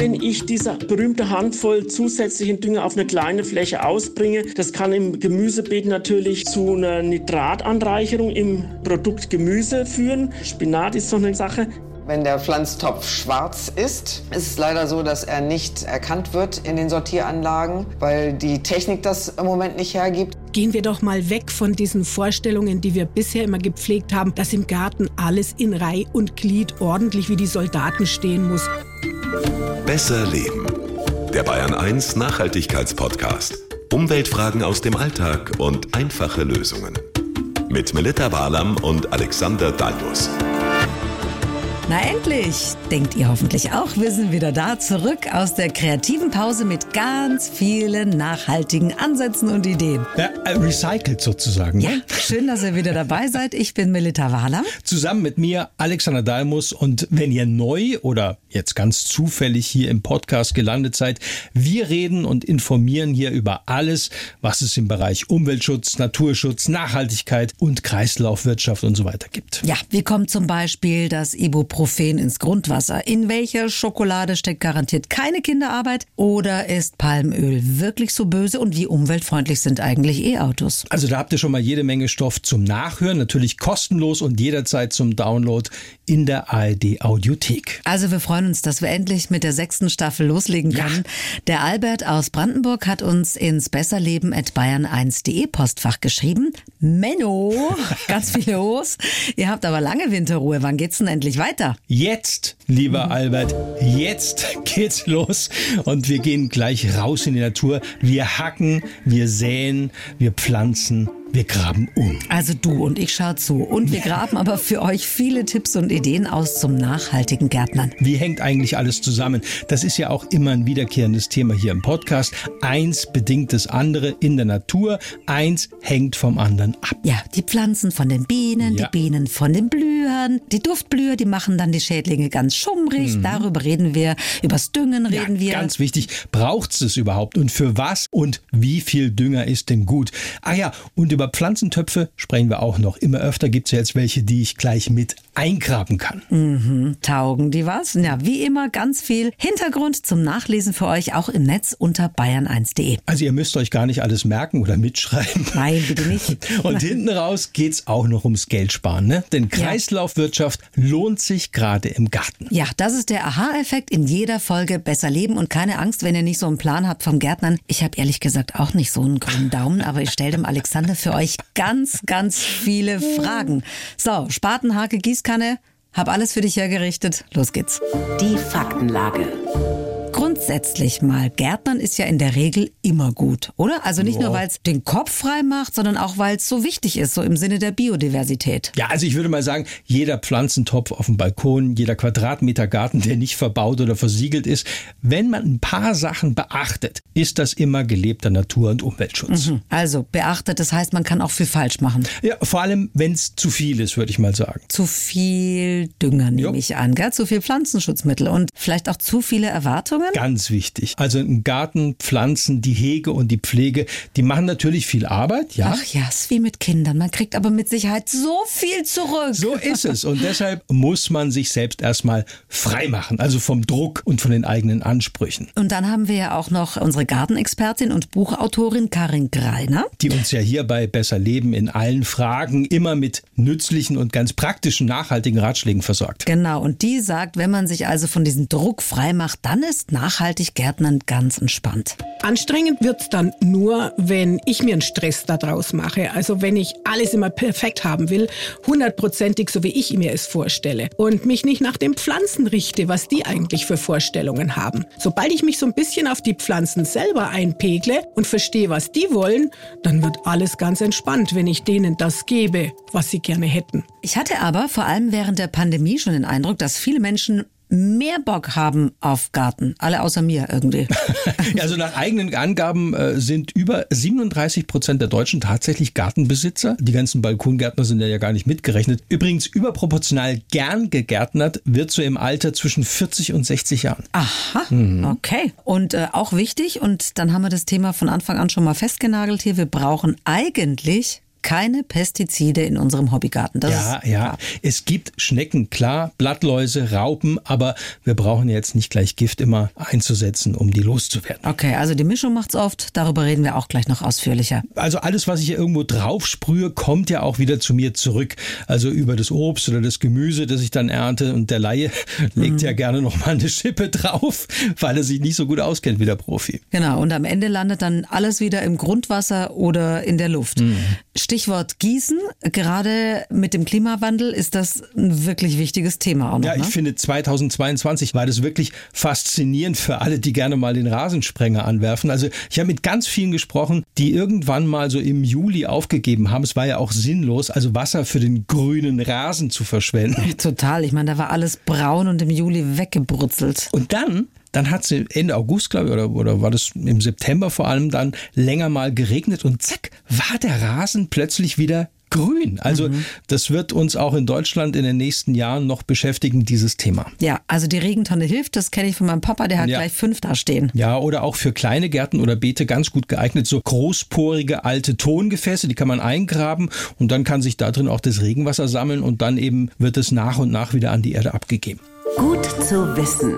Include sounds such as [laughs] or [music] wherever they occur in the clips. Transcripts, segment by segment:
Wenn ich diese berühmte Handvoll zusätzlichen Dünger auf eine kleine Fläche ausbringe, das kann im Gemüsebeet natürlich zu einer Nitratanreicherung im Produkt Gemüse führen. Spinat ist so eine Sache. Wenn der Pflanztopf schwarz ist, ist es leider so, dass er nicht erkannt wird in den Sortieranlagen, weil die Technik das im Moment nicht hergibt. Gehen wir doch mal weg von diesen Vorstellungen, die wir bisher immer gepflegt haben, dass im Garten alles in Reih und Glied ordentlich wie die Soldaten stehen muss. Besser leben. Der Bayern 1 Nachhaltigkeitspodcast. Umweltfragen aus dem Alltag und einfache Lösungen. Mit Melita Walam und Alexander Dalmus. Na endlich, denkt ihr hoffentlich auch. Wir sind wieder da, zurück aus der kreativen Pause mit ganz vielen nachhaltigen Ansätzen und Ideen. Ja, äh, recycelt sozusagen. Ja, ne? schön, dass ihr wieder dabei seid. Ich bin Melita Wahler. Zusammen mit mir Alexander Dalmus und wenn ihr neu oder jetzt ganz zufällig hier im Podcast gelandet seid, wir reden und informieren hier über alles, was es im Bereich Umweltschutz, Naturschutz, Nachhaltigkeit und Kreislaufwirtschaft und so weiter gibt. Ja, wie kommt zum Beispiel das Ibuprofen ins Grundwasser? In welcher Schokolade steckt garantiert keine Kinderarbeit? Oder ist Palmöl wirklich so böse? Und wie umweltfreundlich sind eigentlich E-Autos? Also da habt ihr schon mal jede Menge Stoff zum Nachhören, natürlich kostenlos und jederzeit zum Download in der ARD Audiothek. Also wir freuen uns, dass wir endlich mit der sechsten Staffel loslegen können. Der Albert aus Brandenburg hat uns ins besserleben at bayern1.de Postfach geschrieben. Menno, [laughs] ganz viel los. Ihr habt aber lange Winterruhe. Wann geht's denn endlich weiter? Jetzt, lieber Albert, jetzt geht's los und wir gehen gleich raus in die Natur. Wir hacken, wir säen, wir pflanzen, wir graben um. Also du und ich schau zu. Und wir [laughs] graben aber für euch viele Tipps und Ideen aus zum nachhaltigen Gärtnern. Wie hängt eigentlich alles zusammen? Das ist ja auch immer ein wiederkehrendes Thema hier im Podcast. Eins bedingt das andere in der Natur, eins hängt vom anderen ab. Ja, die Pflanzen von den Bienen, Ja. die Bienen von den Blühern. Die Duftblüher, die machen dann die Schädlinge ganz schummrig. Darüber reden wir. Übers Düngen reden wir. Ganz wichtig, braucht es überhaupt und für was und wie viel Dünger ist denn gut? Ah ja, und über Pflanzentöpfe sprechen wir auch noch. Immer öfter gibt es ja jetzt welche, die ich gleich mit eingraben kann. Taugen die was? Ja, wie immer ganz viel Hintergrund zum Nachlesen für euch auch im Netz unter bayern1.de. Also ihr müsst euch gar nicht alles merken oder mitschreiben. Nein, bitte nicht. [laughs] Und hinten raus geht's auch noch ums Geldsparen, ne? Denn Kreislaufwirtschaft lohnt sich gerade im Garten. Ja, das ist der Aha-Effekt in jeder Folge Besser leben und keine Angst, wenn ihr nicht so einen Plan habt vom Gärtnern. Ich habe ehrlich gesagt auch nicht so einen grünen Daumen, aber ich stelle dem Alexander für euch ganz, ganz viele Fragen. So, Spatenhake, Gießkanne, hab alles für dich hergerichtet. Los geht's. Die Faktenlage. Grundsätzlich mal, Gärtnern ist ja in der Regel immer gut, oder? Also nicht nur, weil es den Kopf frei macht, sondern auch, weil es so wichtig ist, so im Sinne der Biodiversität. Ja, also ich würde mal sagen, jeder Pflanzentopf auf dem Balkon, jeder Quadratmeter Garten, der nicht verbaut oder versiegelt ist, wenn man ein paar Sachen beachtet, ist das immer gelebter Natur- und Umweltschutz. Also beachtet, das heißt, man kann auch viel falsch machen. Ja, vor allem, wenn es zu viel ist, würde ich mal sagen. Zu viel Dünger nehme Jo. ich an, gell? zu viel Pflanzenschutzmittel und vielleicht auch zu viele Erwartungen. Ganz wichtig. Also im Garten, Pflanzen, die Hege und die Pflege, die machen natürlich viel Arbeit, ja. Ach ja, ist wie mit Kindern. Man kriegt aber mit Sicherheit so viel zurück. So ist es. Und deshalb muss man sich selbst erstmal frei machen. Also vom Druck und von den eigenen Ansprüchen. Und dann haben wir ja auch noch unsere Gartenexpertin und Buchautorin Karin Greiner. Die uns ja hier bei Besser Leben in allen Fragen immer mit nützlichen und ganz praktischen, nachhaltigen Ratschlägen versorgt. Genau, und die sagt, wenn man sich also von diesem Druck frei macht, dann ist nachhaltig Gärtnern ganz entspannt. Anstrengend wird's dann nur, wenn ich mir einen Stress daraus mache. Also wenn ich alles immer perfekt haben will, hundertprozentig, so wie ich mir es vorstelle. Und mich nicht nach den Pflanzen richte, was die eigentlich für Vorstellungen haben. Sobald ich mich so ein bisschen auf die Pflanzen selber einpegle und verstehe, was die wollen, dann wird alles ganz entspannt, wenn ich denen das gebe, was sie gerne hätten. Ich hatte aber vor allem während der Pandemie schon den Eindruck, dass viele Menschen mehr Bock haben auf Garten. Alle außer mir irgendwie. [laughs] Also nach eigenen Angaben äh, sind über 37 Prozent der Deutschen tatsächlich Gartenbesitzer. Die ganzen Balkongärtner sind ja gar nicht mitgerechnet. Übrigens überproportional gern gegärtnert wird so im Alter zwischen 40 und 60 Jahren. Aha, Mhm. okay. Und äh, auch wichtig, und dann haben wir das Thema von Anfang an schon mal festgenagelt hier, wir brauchen eigentlich keine Pestizide in unserem Hobbygarten. Das ja, ja. Es gibt Schnecken, klar, Blattläuse, Raupen, aber wir brauchen jetzt nicht gleich Gift immer einzusetzen, um die loszuwerden. Okay, also die Mischung macht's oft. Darüber reden wir auch gleich noch ausführlicher. Also alles, was ich hier irgendwo drauf sprühe, kommt ja auch wieder zu mir zurück. Also über das Obst oder das Gemüse, das ich dann ernte. Und der Laie [laughs] legt mhm. ja gerne noch mal eine Schippe drauf, [laughs] weil er sich nicht so gut auskennt wie der Profi. Genau. Und am Ende landet dann alles wieder im Grundwasser oder in der Luft. Mhm. Stichwort Gießen. Gerade mit dem Klimawandel ist das ein wirklich wichtiges Thema auch noch. Ja, ich ne? finde 2022 war das wirklich faszinierend für alle, die gerne mal den Rasensprenger anwerfen. Also ich habe mit ganz vielen gesprochen, die irgendwann mal so im Juli aufgegeben haben. Es war ja auch sinnlos, also Wasser für den grünen Rasen zu verschwenden. Total. Ich meine, da war alles braun und im Juli weggebrutzelt. Und dann dann hat es Ende August, glaube ich, oder, oder war das im September vor allem dann länger mal geregnet und zack, war der Rasen plötzlich wieder grün. Also mhm. das wird uns auch in Deutschland in den nächsten Jahren noch beschäftigen, dieses Thema. Ja, also die Regentonne hilft, das kenne ich von meinem Papa, der hat ja. gleich fünf da stehen. Ja, oder auch für kleine Gärten oder Beete ganz gut geeignet, so großporige alte Tongefäße, die kann man eingraben und dann kann sich da drin auch das Regenwasser sammeln und dann eben wird es nach und nach wieder an die Erde abgegeben. Gut zu wissen.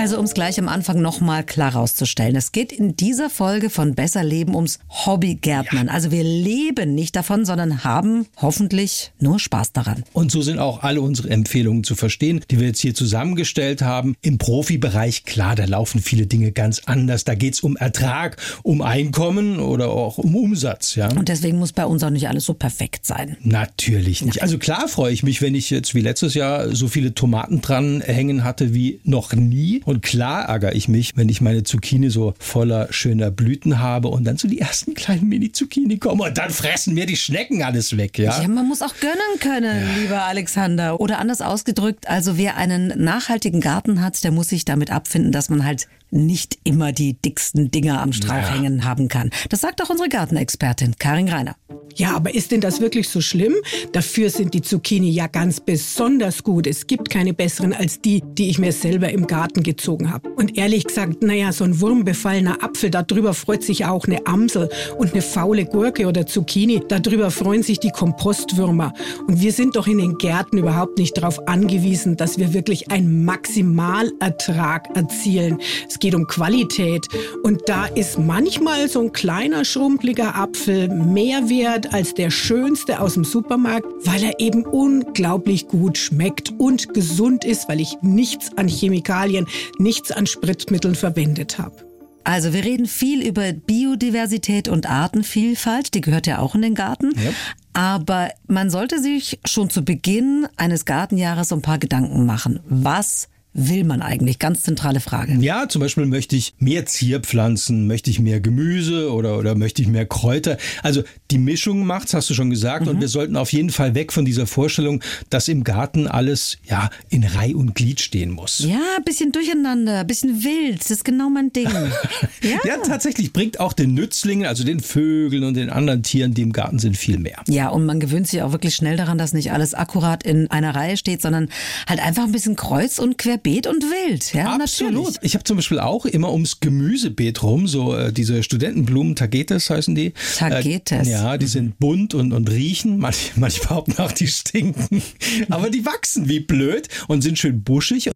Also um es gleich am Anfang nochmal klar rauszustellen. Es geht in dieser Folge von Besser Leben ums Hobbygärtnern. Ja. Also wir leben nicht davon, sondern haben hoffentlich nur Spaß daran. Und so sind auch alle unsere Empfehlungen zu verstehen, die wir jetzt hier zusammengestellt haben. Im Profibereich, klar, da laufen viele Dinge ganz anders. Da geht es um Ertrag, um Einkommen oder auch um Umsatz. Ja? Und deswegen muss bei uns auch nicht alles so perfekt sein. Natürlich nicht. Also klar freue ich mich, wenn ich jetzt wie letztes Jahr so viele Tomaten dran hängen hatte wie noch nie. Und klar ärgere ich mich, wenn ich meine Zucchini so voller schöner Blüten habe und dann so die ersten kleinen Mini-Zucchini kommen und dann fressen mir die Schnecken alles weg, ja? Ja, man muss auch gönnen können, ja. lieber Alexander. Oder anders ausgedrückt, also wer einen nachhaltigen Garten hat, der muss sich damit abfinden, dass man halt nicht immer die dicksten Dinger am Strauch ja. hängen haben kann. Das sagt auch unsere Gartenexpertin Karin Reiner. Ja, aber ist denn das wirklich so schlimm? Dafür sind die Zucchini ja ganz besonders gut. Es gibt keine besseren als die, die ich mir selber im Garten gezogen habe. Und ehrlich gesagt, naja, so ein wurmbefallener Apfel, darüber freut sich auch eine Amsel und eine faule Gurke oder Zucchini, darüber freuen sich die Kompostwürmer. Und wir sind doch in den Gärten überhaupt nicht darauf angewiesen, dass wir wirklich einen Maximalertrag erzielen. Es geht um Qualität. Und da ist manchmal so ein kleiner, schrumpeliger Apfel mehr wert als der schönste aus dem Supermarkt, weil er eben unglaublich gut schmeckt und gesund ist, weil ich nichts an Chemikalien, nichts an Spritzmitteln verwendet habe. Also wir reden viel über Biodiversität und Artenvielfalt, die gehört ja auch in den Garten. Ja. Aber man sollte sich schon zu Beginn eines Gartenjahres so ein paar Gedanken machen. Was will man eigentlich? Ganz zentrale Frage. Ja, zum Beispiel möchte ich mehr Zierpflanzen, möchte ich mehr Gemüse oder, oder möchte ich mehr Kräuter. Also die Mischung macht's, hast du schon gesagt. Mhm. Und wir sollten auf jeden Fall weg von dieser Vorstellung, dass im Garten alles ja in Reih und Glied stehen muss. Ja, bisschen durcheinander, bisschen wild. Das ist genau mein Ding. [laughs] ja. ja, tatsächlich bringt auch den Nützlingen, also den Vögeln und den anderen Tieren, die im Garten sind, viel mehr. Ja, und man gewöhnt sich auch wirklich schnell daran, dass nicht alles akkurat in einer Reihe steht, sondern halt einfach ein bisschen kreuz und quer querbeet und wild. Ja, Absolut. Natürlich. Ich habe zum Beispiel auch immer ums Gemüsebeet rum, so äh, diese Studentenblumen, Tagetes heißen die. Tagetes. Äh, ja, die mhm. sind bunt und, und riechen. Manch, [laughs] manchmal behaupten auch, die stinken. [laughs] Aber die wachsen wie blöd und sind schön buschig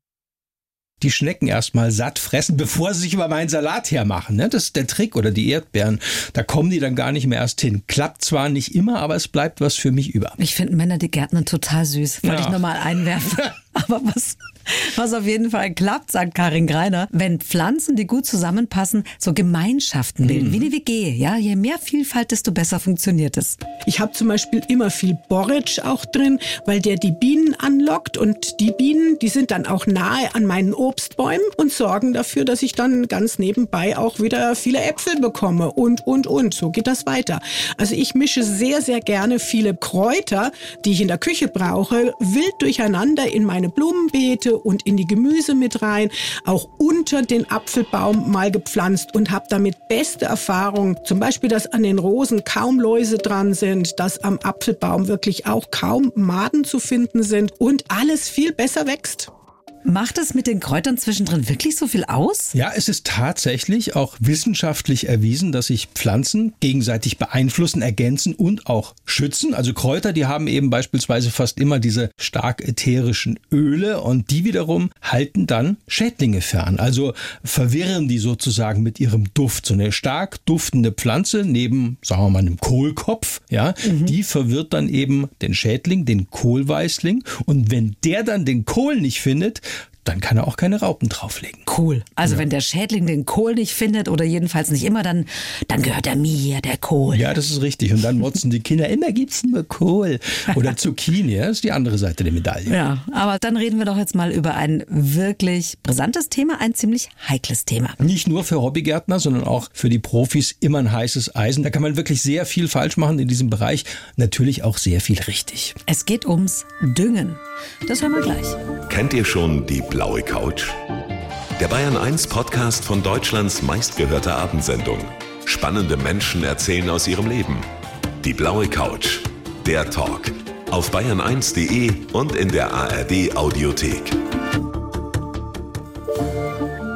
die Schnecken erstmal satt fressen, bevor sie sich über meinen Salat hermachen. Ne? Das ist der Trick oder die Erdbeeren. Da kommen die dann gar nicht mehr erst hin. Klappt zwar nicht immer, aber es bleibt was für mich über. Ich finde Männer, die Gärtner total süß. Wollte ja. ich nochmal einwerfen. [laughs] aber was, was auf jeden Fall klappt, sagt Karin Greiner, wenn Pflanzen, die gut zusammenpassen, so Gemeinschaften bilden, mhm. wie eine WG. Ja, je mehr Vielfalt, desto besser funktioniert es. Ich habe zum Beispiel immer viel Borretsch auch drin, weil der die Bienen anlockt und die Bienen, die sind dann auch nahe an meinen Obstbäumen und sorgen dafür, dass ich dann ganz nebenbei auch wieder viele Äpfel bekomme und, und, und. So geht das weiter. Also ich mische sehr, sehr gerne viele Kräuter, die ich in der Küche brauche, wild durcheinander in meine Blumenbeete und in die Gemüse mit rein, auch unter den Apfelbaum mal gepflanzt und habe damit beste Erfahrungen. Zum Beispiel, dass an den Rosen kaum Läuse dran sind, dass am Apfelbaum wirklich auch kaum Maden zu finden sind und alles viel besser wächst. Macht es mit den Kräutern zwischendrin wirklich so viel aus? Ja, es ist tatsächlich auch wissenschaftlich erwiesen, dass sich Pflanzen gegenseitig beeinflussen, ergänzen und auch schützen. Also Kräuter, die haben eben beispielsweise fast immer diese stark ätherischen Öle und die wiederum halten dann Schädlinge fern. Also verwirren die sozusagen mit ihrem Duft. So eine stark duftende Pflanze neben, sagen wir mal, einem Kohlkopf, ja, mhm. die verwirrt dann eben den Schädling, den Kohlweißling. Und wenn der dann den Kohl nicht findet, dann kann er auch keine Raupen drauflegen. Cool. Also ja. wenn der Schädling den Kohl nicht findet oder jedenfalls nicht immer, dann, dann gehört er mir, der Kohl. Ja, das ist richtig. Und dann motzen die Kinder, immer gibt's nur Kohl. Oder Zucchini, das ist die andere Seite der Medaille. Ja, aber dann reden wir doch jetzt mal über ein wirklich brisantes Thema, ein ziemlich heikles Thema. Nicht nur für Hobbygärtner, sondern auch für die Profis immer ein heißes Eisen. Da kann man wirklich sehr viel falsch machen in diesem Bereich. Natürlich auch sehr viel richtig. Es geht ums Düngen. Das hören wir gleich. Kennt ihr schon die blaue Couch? Der Bayern 1 Podcast von Deutschlands meistgehörter Abendsendung. Spannende Menschen erzählen aus ihrem Leben. Die blaue Couch. Der Talk. Auf bayern1.de und in der ARD Audiothek.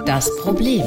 Das Problem.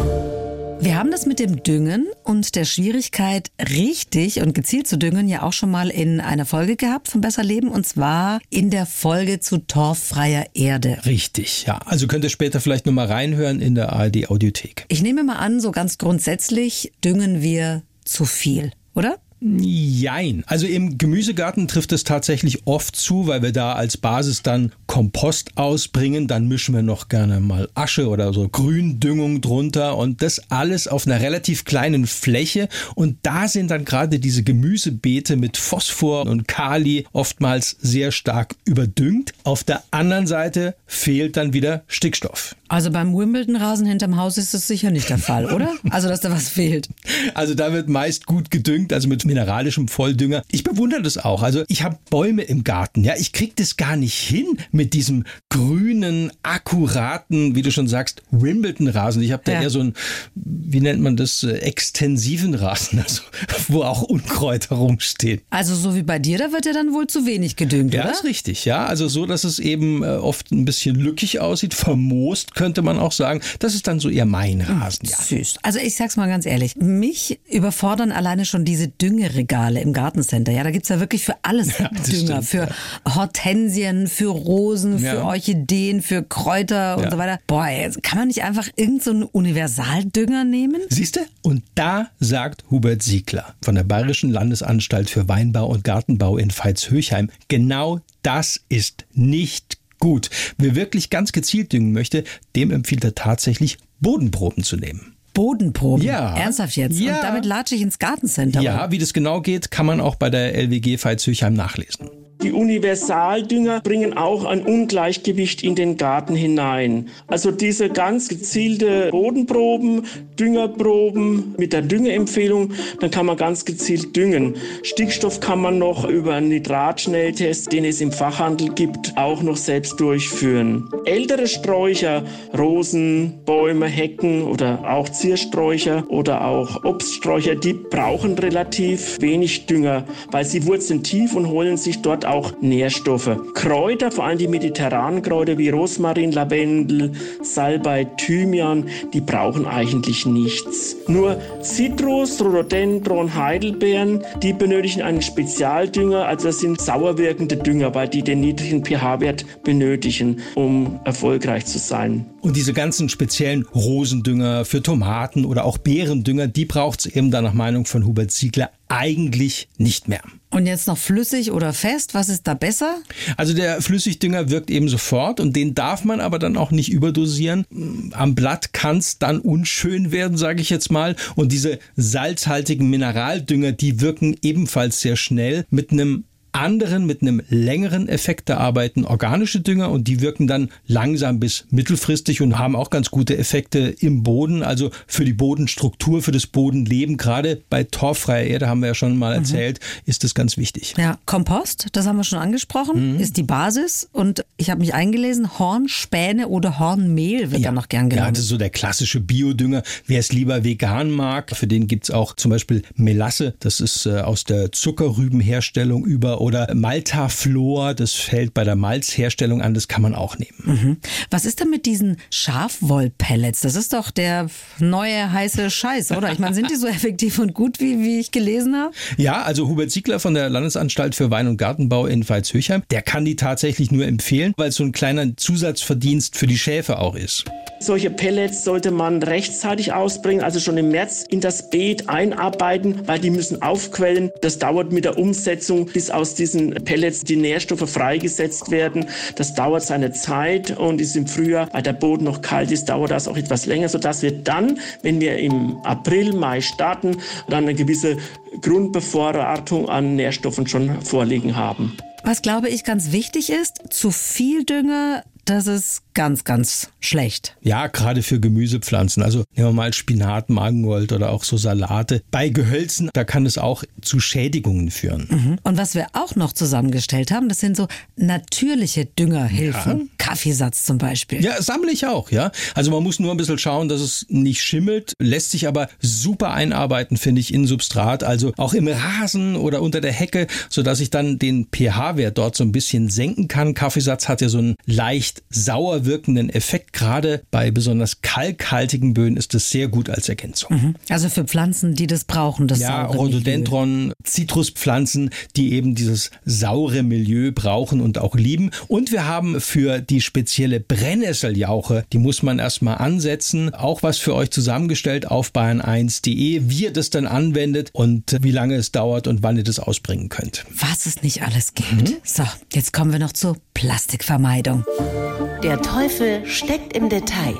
Wir haben das mit dem Düngen und der Schwierigkeit, richtig und gezielt zu düngen, ja auch schon mal in einer Folge gehabt von Besser Leben und zwar in der Folge zu torffreier Erde. Richtig, ja. Also könnt ihr später vielleicht nochmal reinhören in der ARD Audiothek. Ich nehme mal an, so ganz grundsätzlich düngen wir zu viel, oder? Jein. Also im Gemüsegarten trifft es tatsächlich oft zu, weil wir da als Basis dann Kompost ausbringen. Dann mischen wir noch gerne mal Asche oder so Gründüngung drunter und das alles auf einer relativ kleinen Fläche. Und da sind dann gerade diese Gemüsebeete mit Phosphor und Kali oftmals sehr stark überdüngt. Auf der anderen Seite fehlt dann wieder Stickstoff. Also beim Wimbledon-Rasen hinterm Haus ist das sicher nicht der Fall, oder? [laughs] Also dass da was fehlt. Also da wird meist gut gedüngt, also mit mineralischem Volldünger. Ich bewundere das auch. Also ich habe Bäume im Garten. Ja, ich kriege das gar nicht hin mit diesem grünen, akkuraten, wie du schon sagst, Wimbledon-Rasen. Ich habe da ja. eher so einen, wie nennt man das, äh, extensiven Rasen, also wo auch Unkräuter rumstehen. Also so wie bei dir, da wird ja dann wohl zu wenig gedüngt, ja, oder? Ja, ist richtig. Ja, also so, dass es eben äh, oft ein bisschen lückig aussieht, vermoost könnte man auch sagen. Das ist dann so eher mein Rasen. Ja. Süß. Also ich sag's mal ganz ehrlich, mich überfordern alleine schon diese Dünge Düngeregale im Gartencenter. Ja, da gibt's ja wirklich für alles [laughs] ja, Dünger. Stimmt, für ja. Hortensien, für Rosen, für ja. Orchideen, für Kräuter und so weiter. Boah, kann man nicht einfach irgendeinen so Universaldünger nehmen? Siehst du? Und da sagt Hubert Siegler von der Bayerischen Landesanstalt für Weinbau und Gartenbau in Veitshöchheim, genau das ist nicht gut. Wer wirklich ganz gezielt düngen möchte, dem empfiehlt er tatsächlich Bodenproben zu nehmen. Bodenproben. Ja. Ernsthaft jetzt? Ja. Und damit latsche ich ins Gartencenter. Ja, wie das genau geht, kann man auch bei der LWG Veitshöchheim nachlesen. Die Universaldünger bringen auch ein Ungleichgewicht in den Garten hinein. Also diese ganz gezielte Bodenproben, Düngerproben mit der Düngeempfehlung, dann kann man ganz gezielt düngen. Stickstoff kann man noch über einen Nitratschnelltest, den es im Fachhandel gibt, auch noch selbst durchführen. Ältere Sträucher, Rosen, Bäume, Hecken oder auch Ziersträucher oder auch Obststräucher, die brauchen relativ wenig Dünger, weil sie wurzeln tief und holen sich dort auch Nährstoffe. Kräuter, vor allem die mediterranen Kräuter wie Rosmarin, Lavendel, Salbei, Thymian, die brauchen eigentlich nichts. Nur Zitrus, Rhododendron, Heidelbeeren, die benötigen einen Spezialdünger, also das sind sauer wirkende Dünger, weil die den niedrigen pH-Wert benötigen, um erfolgreich zu sein. Und diese ganzen speziellen Rosendünger für Tomaten oder auch Beerendünger, die braucht es eben dann nach Meinung von Hubert Ziegler eigentlich nicht mehr. Und jetzt noch flüssig oder fest, was ist da besser? Also der Flüssigdünger wirkt eben sofort und den darf man aber dann auch nicht überdosieren. Am Blatt kann es dann unschön werden, sage ich jetzt mal. Und diese salzhaltigen Mineraldünger, die wirken ebenfalls sehr schnell mit einem anderen mit einem längeren Effekt da arbeiten organische Dünger und die wirken dann langsam bis mittelfristig und haben auch ganz gute Effekte im Boden, also für die Bodenstruktur, für das Bodenleben. Gerade bei torffreier Erde haben wir ja schon mal mhm. erzählt, mhm. ist das ganz wichtig. Ja, Kompost, das haben wir schon angesprochen, mhm. ist die Basis und ich habe mich eingelesen, Hornspäne oder Hornmehl wird ja. da noch gern genommen. Ja, das ist so der klassische Biodünger. Wer es lieber vegan mag, für den gibt's auch zum Beispiel Melasse, das ist äh, aus der Zuckerrübenherstellung über oder Maltaflor, das fällt bei der Malzherstellung an, das kann man auch nehmen. Mhm. Was ist denn mit diesen Schafwollpellets? Das ist doch der neue heiße Scheiß, oder? Ich meine, sind die so [laughs] effektiv und gut, wie, wie ich gelesen habe? Ja, also Hubert Siegler von der Landesanstalt für Wein- und Gartenbau in Veitshöchheim, der kann die tatsächlich nur empfehlen, weil es so ein kleiner Zusatzverdienst für die Schäfe auch ist. Solche Pellets sollte man rechtzeitig ausbringen, also schon im März in das Beet einarbeiten, weil die müssen aufquellen. Das dauert mit der Umsetzung, bis aus diesen Pellets die Nährstoffe freigesetzt werden. Das dauert seine Zeit und ist im Frühjahr, weil der Boden noch kalt ist, dauert das auch etwas länger, sodass wir dann, wenn wir im April, Mai starten, dann eine gewisse Grundbevorratung an Nährstoffen schon vorliegen haben. Was glaube ich ganz wichtig ist, zu viel Dünger das ist ganz, ganz schlecht. Ja, gerade für Gemüsepflanzen. Also nehmen wir mal Spinat, Mangold oder auch so Salate. Bei Gehölzen, da kann es auch zu Schädigungen führen. Mhm. Und was wir auch noch zusammengestellt haben, das sind so natürliche Düngerhilfen. Ja. Kaffeesatz zum Beispiel. Ja, sammle ich auch, ja. Also man muss nur ein bisschen schauen, dass es nicht schimmelt, lässt sich aber super einarbeiten, finde ich, in Substrat, also auch im Rasen oder unter der Hecke, sodass ich dann den pH-Wert dort so ein bisschen senken kann. Kaffeesatz hat ja so einen leicht sauer wirkenden Effekt. Gerade bei besonders kalkhaltigen Böden ist das sehr gut als Ergänzung. Mhm. Also für Pflanzen, die das brauchen, das Ja, Rhododendron, Zitruspflanzen, die eben dieses saure Milieu brauchen und auch lieben. Und wir haben für die spezielle Brennnesseljauche, die muss man erstmal ansetzen. Auch was für euch zusammengestellt auf bayern1.de, wie ihr das dann anwendet und wie lange es dauert und wann ihr das ausbringen könnt. Was es nicht alles gibt. Mhm. So, jetzt kommen wir noch zur Plastikvermeidung. Der Teufel steckt im Detail.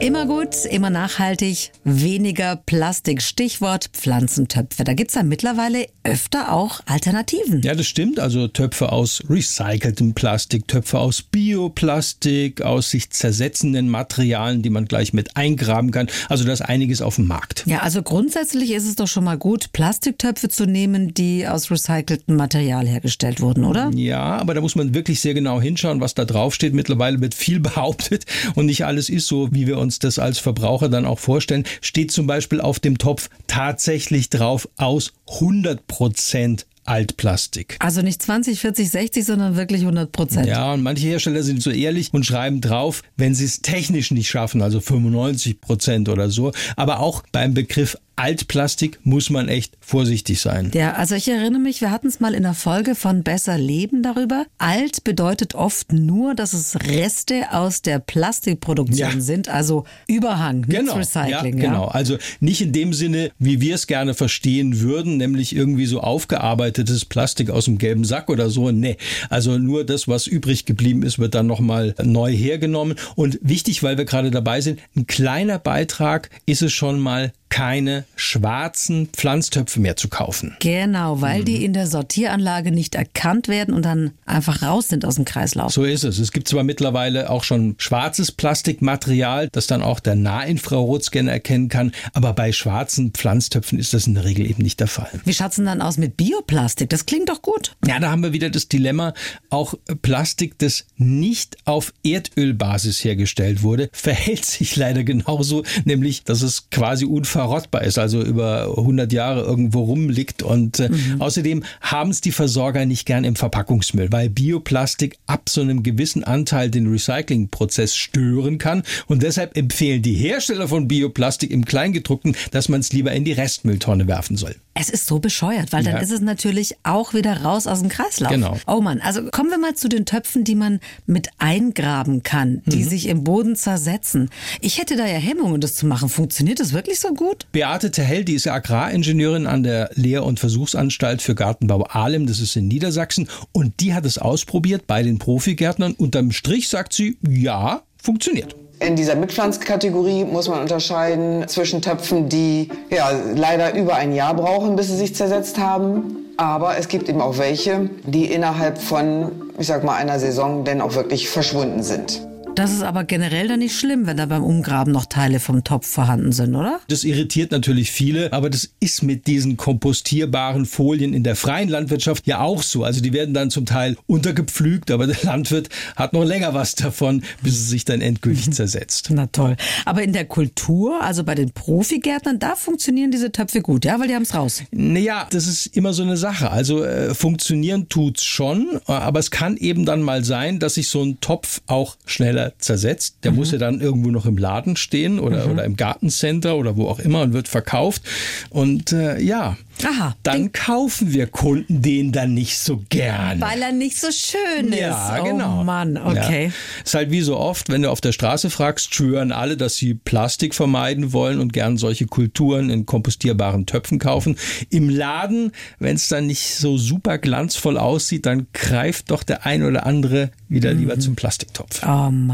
Immer gut, immer nachhaltig, weniger Plastik. Stichwort Pflanzentöpfe. Da gibt's ja mittlerweile öfter auch Alternativen. Ja, das stimmt. Also Töpfe aus recyceltem Plastik, Töpfe aus Bioplastik, aus sich zersetzenden Materialien, die man gleich mit eingraben kann. Also da ist einiges auf dem Markt. Ja, also grundsätzlich ist es doch schon mal gut, Plastiktöpfe zu nehmen, die aus recyceltem Material hergestellt wurden, oder? Ja, aber da muss man wirklich sehr genau hinschauen, was da draufsteht. Mittlerweile wird viel [laughs] behauptet und nicht alles ist so, wie wir uns uns das als Verbraucher dann auch vorstellen, steht zum Beispiel auf dem Topf tatsächlich drauf aus 100 Prozent Altplastik. Also nicht 20, 40, 60, sondern wirklich 100 Prozent. Ja, und manche Hersteller sind so ehrlich und schreiben drauf, wenn sie es technisch nicht schaffen, also 95 Prozent oder so. Aber auch beim Begriff Altplastik muss man echt vorsichtig sein. Ja, also ich erinnere mich, wir hatten es mal in der Folge von Besser Leben darüber. Alt bedeutet oft nur, dass es Reste aus der Plastikproduktion ja. sind, also Überhang, genau. Recycling. Ja, genau, also nicht in dem Sinne, wie wir es gerne verstehen würden, nämlich irgendwie so aufgearbeitetes Plastik aus dem gelben Sack oder so. Nee, also nur das, was übrig geblieben ist, wird dann nochmal neu hergenommen. Und wichtig, weil wir gerade dabei sind, ein kleiner Beitrag ist es schon mal keine schwarzen Pflanztöpfe mehr zu kaufen. Genau, weil mhm. die in der Sortieranlage nicht erkannt werden und dann einfach raus sind aus dem Kreislauf. So ist es. Es gibt zwar mittlerweile auch schon schwarzes Plastikmaterial, das dann auch der Nahinfrarotscanner erkennen kann, aber bei schwarzen Pflanztöpfen ist das in der Regel eben nicht der Fall. Wie schaut's denn dann aus mit Bioplastik? Das klingt doch gut. Ja, da haben wir wieder das Dilemma, auch Plastik, das nicht auf Erdölbasis hergestellt wurde, [laughs] verhält sich leider genauso, nämlich dass es quasi unverantwortlich unverrottbar ist, also über 100 Jahre irgendwo rumliegt. Und äh, mhm. außerdem haben es die Versorger nicht gern im Verpackungsmüll, weil Bioplastik ab so einem gewissen Anteil den Recyclingprozess stören kann. Und deshalb empfehlen die Hersteller von Bioplastik im Kleingedruckten, dass man es lieber in die Restmülltonne werfen soll. Es ist so bescheuert, weil dann ja. ist es natürlich auch wieder raus aus dem Kreislauf. Genau. Oh Mann, also kommen wir mal zu den Töpfen, die man mit eingraben kann, die mhm. sich im Boden zersetzen. Ich hätte da ja Hemmungen, das zu machen. Funktioniert das wirklich so gut? Beate Tehell, die ist ja Agraringenieurin an der Lehr- und Versuchsanstalt für Gartenbau Ahlem, das ist in Niedersachsen, und die hat es ausprobiert bei den Profigärtnern. Unterm Strich sagt sie, ja, funktioniert. In dieser Mitpflanzkategorie muss man unterscheiden zwischen Töpfen, die ja, leider über ein Jahr brauchen, bis sie sich zersetzt haben. Aber es gibt eben auch welche, die innerhalb von, ich sag mal, einer Saison denn auch wirklich verschwunden sind. Das ist aber generell dann nicht schlimm, wenn da beim Umgraben noch Teile vom Topf vorhanden sind, oder? Das irritiert natürlich viele, aber das ist mit diesen kompostierbaren Folien in der freien Landwirtschaft ja auch so. Also die werden dann zum Teil untergepflügt, aber der Landwirt hat noch länger was davon, bis es sich dann endgültig zersetzt. Na toll. Aber in der Kultur, also bei den Profigärtnern, da funktionieren diese Töpfe gut, ja, weil die haben es raus. Naja, das ist immer so eine Sache. Also äh, funktionieren tut's schon, aber es kann eben dann mal sein, dass sich so ein Topf auch schneller zersetzt. Der mhm. muss ja dann irgendwo noch im Laden stehen oder, mhm. oder im Gartencenter oder wo auch immer und wird verkauft. Und äh, ja, Aha, dann kaufen wir Kunden den dann nicht so gern. Weil er nicht so schön ist. Ja, genau. Oh Mann, okay. Ja. Ist halt wie so oft, wenn du auf der Straße fragst, schwören alle, dass sie Plastik vermeiden wollen und gern solche Kulturen in kompostierbaren Töpfen kaufen. Im Laden, wenn es dann nicht so super glanzvoll aussieht, dann greift doch der ein oder andere wieder mhm. lieber zum Plastiktopf. Oh Mann.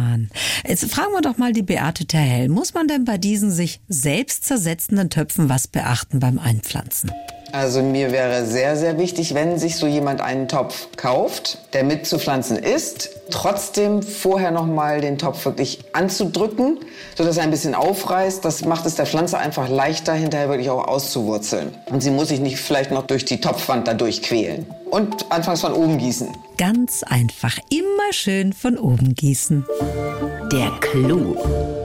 Jetzt fragen wir doch mal die Beate Terhell. Muss man denn bei diesen sich selbst zersetzenden Töpfen was beachten beim Einpflanzen? Also mir wäre sehr, sehr wichtig, wenn sich so jemand einen Topf kauft, der mitzupflanzen ist, trotzdem vorher noch mal den Topf wirklich anzudrücken, sodass er ein bisschen aufreißt. Das macht es der Pflanze einfach leichter, hinterher wirklich auch auszuwurzeln. Und sie muss sich nicht vielleicht noch durch die Topfwand dadurch quälen. Und anfangs von oben gießen. Ganz einfach. Immer schön von oben gießen. Der Clou.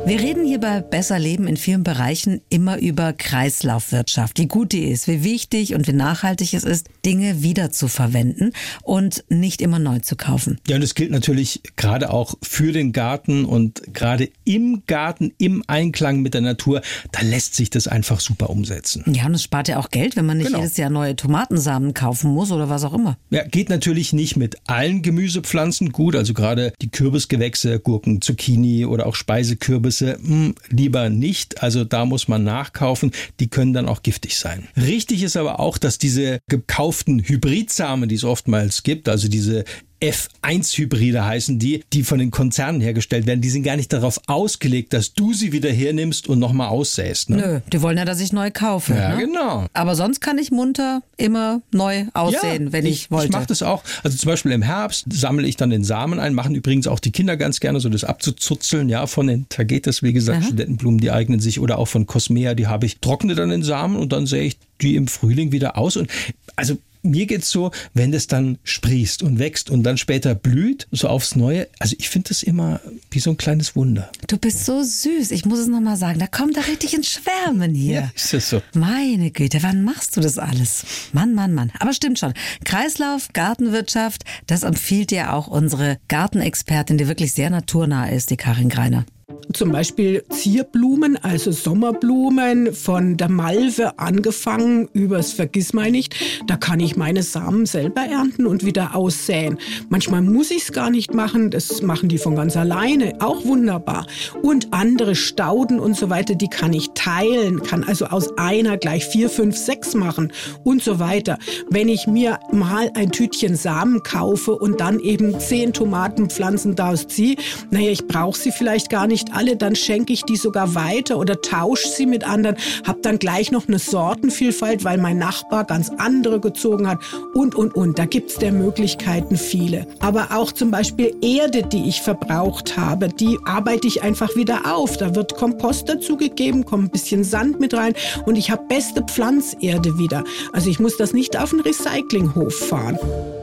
Wir reden hier bei Besser Leben in vielen Bereichen immer über Kreislaufwirtschaft, wie gut die ist, wie wichtig und wie nachhaltig es ist, Dinge wieder zu verwenden und nicht immer neu zu kaufen. Ja, und das gilt natürlich gerade auch für den Garten und gerade im Garten, im Einklang mit der Natur, da lässt sich das einfach super umsetzen. Ja, und es spart ja auch Geld, wenn man nicht genau. jedes Jahr neue Tomatensamen kaufen muss oder was auch immer. Ja, geht natürlich nicht mit allen Gemüsepflanzen gut, also gerade die Kürbisgewächse, Gurken, Zucchini oder auch Speisekürbisse, mh, hm, lieber nicht. Also da muss man nachkaufen, die können dann auch giftig sein. Richtig ist aber auch, dass diese gekauften Hybridsamen, die es oftmals gibt, also diese F1-Hybride heißen die, die von den Konzernen hergestellt werden, die sind gar nicht darauf ausgelegt, dass du sie wieder hernimmst und nochmal aussäst. Ne? Nö, die wollen ja, dass ich neu kaufe. Ja, ne? genau. Aber sonst kann ich munter immer neu aussehen, ja, wenn ich, ich wollte. Ich mache das auch. Also zum Beispiel im Herbst sammle ich dann den Samen ein, machen übrigens auch die Kinder ganz gerne, so das abzuzuzeln, ja, von den Tagetes, wie gesagt, Aha. Studentenblumen, die eignen sich oder auch von Cosmea, die habe ich, trockne dann den Samen und dann sähe ich die im Frühling wieder aus und also mir geht's so, wenn das dann sprießt und wächst und dann später blüht, so aufs Neue. Also ich finde das immer wie so ein kleines Wunder. Du bist so süß. Ich muss es nochmal sagen. Da kommt er richtig ins Schwärmen hier. Ja, ist das so. Meine Güte, wann machst du das alles? Mann, Mann, Mann. Aber stimmt schon. Kreislauf, Gartenwirtschaft, das empfiehlt dir auch unsere Gartenexpertin, die wirklich sehr naturnah ist, die Karin Greiner. Zum Beispiel Zierblumen, also Sommerblumen von der Malve angefangen übers Vergissmeinnicht. Da kann ich meine Samen selber ernten und wieder aussäen. Manchmal muss ich es gar nicht machen, das machen die von ganz alleine, auch wunderbar. Und andere Stauden und so weiter, die kann ich teilen, kann also aus einer gleich vier, fünf, sechs machen und so weiter. Wenn ich mir mal ein Tütchen Samen kaufe und dann eben zehn Tomatenpflanzen daraus ziehe, naja, ich brauche sie vielleicht gar nicht nicht alle, dann schenke ich die sogar weiter oder tausche sie mit anderen, habe dann gleich noch eine Sortenvielfalt, weil mein Nachbar ganz andere gezogen hat und, und, und. Da gibt's der Möglichkeiten viele. Aber auch zum Beispiel Erde, die ich verbraucht habe, die arbeite ich einfach wieder auf. Da wird Kompost dazugegeben, kommt ein bisschen Sand mit rein und ich habe beste Pflanzerde wieder. Also ich muss das nicht auf den Recyclinghof fahren.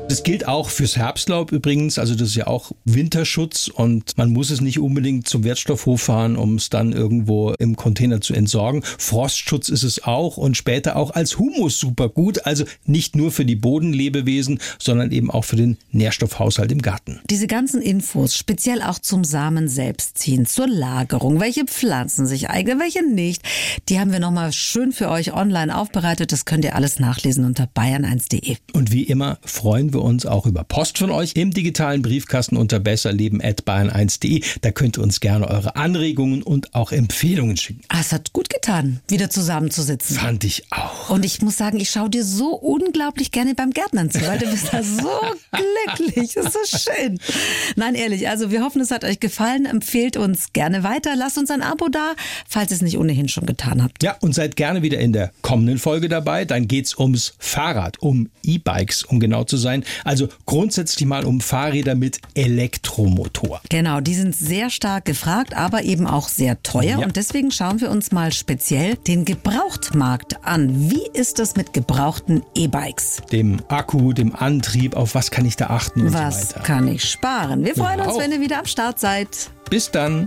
Das gilt auch fürs Herbstlaub übrigens. Also das ist ja auch Winterschutz und man muss es nicht unbedingt zum Wertstoffhof fahren, um es dann irgendwo im Container zu entsorgen. Frostschutz ist es auch und später auch als Humus super gut. Also nicht nur für die Bodenlebewesen, sondern eben auch für den Nährstoffhaushalt im Garten. Diese ganzen Infos, speziell auch zum Samen selbst ziehen, zur Lagerung, welche Pflanzen sich eignen, welche nicht, die haben wir nochmal schön für euch online aufbereitet. Das könnt ihr alles nachlesen unter bayern1.de. Und wie immer freuen wir wir uns auch über Post von euch im digitalen Briefkasten unter besserleben.bayern1.de. Da könnt ihr uns gerne eure Anregungen und auch Empfehlungen schicken. Ah, es hat gut getan, wieder zusammenzusitzen. Fand ich auch. Und ich muss sagen, ich schaue dir so unglaublich gerne beim Gärtnern zu, weil du bist da so [laughs] glücklich. Das ist so schön. Nein, ehrlich, also wir hoffen, es hat euch gefallen. Empfehlt uns gerne weiter. Lasst uns ein Abo da, falls ihr es nicht ohnehin schon getan habt. Ja, und seid gerne wieder in der kommenden Folge dabei. Dann geht es ums Fahrrad, um E-Bikes, um genau zu sein. Also grundsätzlich mal um Fahrräder mit Elektromotor. Genau, die sind sehr stark gefragt, aber eben auch sehr teuer. Ja. Und deswegen schauen wir uns mal speziell den Gebrauchtmarkt an. Wie ist das mit gebrauchten E-Bikes? Dem Akku, dem Antrieb, auf was kann ich da achten und Was so weiter. kann ich sparen? Wir freuen Ja, uns, wenn ihr wieder am Start seid. Bis dann.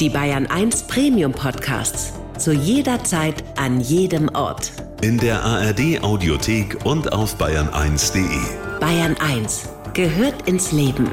Die Bayern 1 Premium Podcasts. Zu jeder Zeit, an jedem Ort. In der ARD Audiothek und auf bayern1.de. Bayern 1 gehört ins Leben.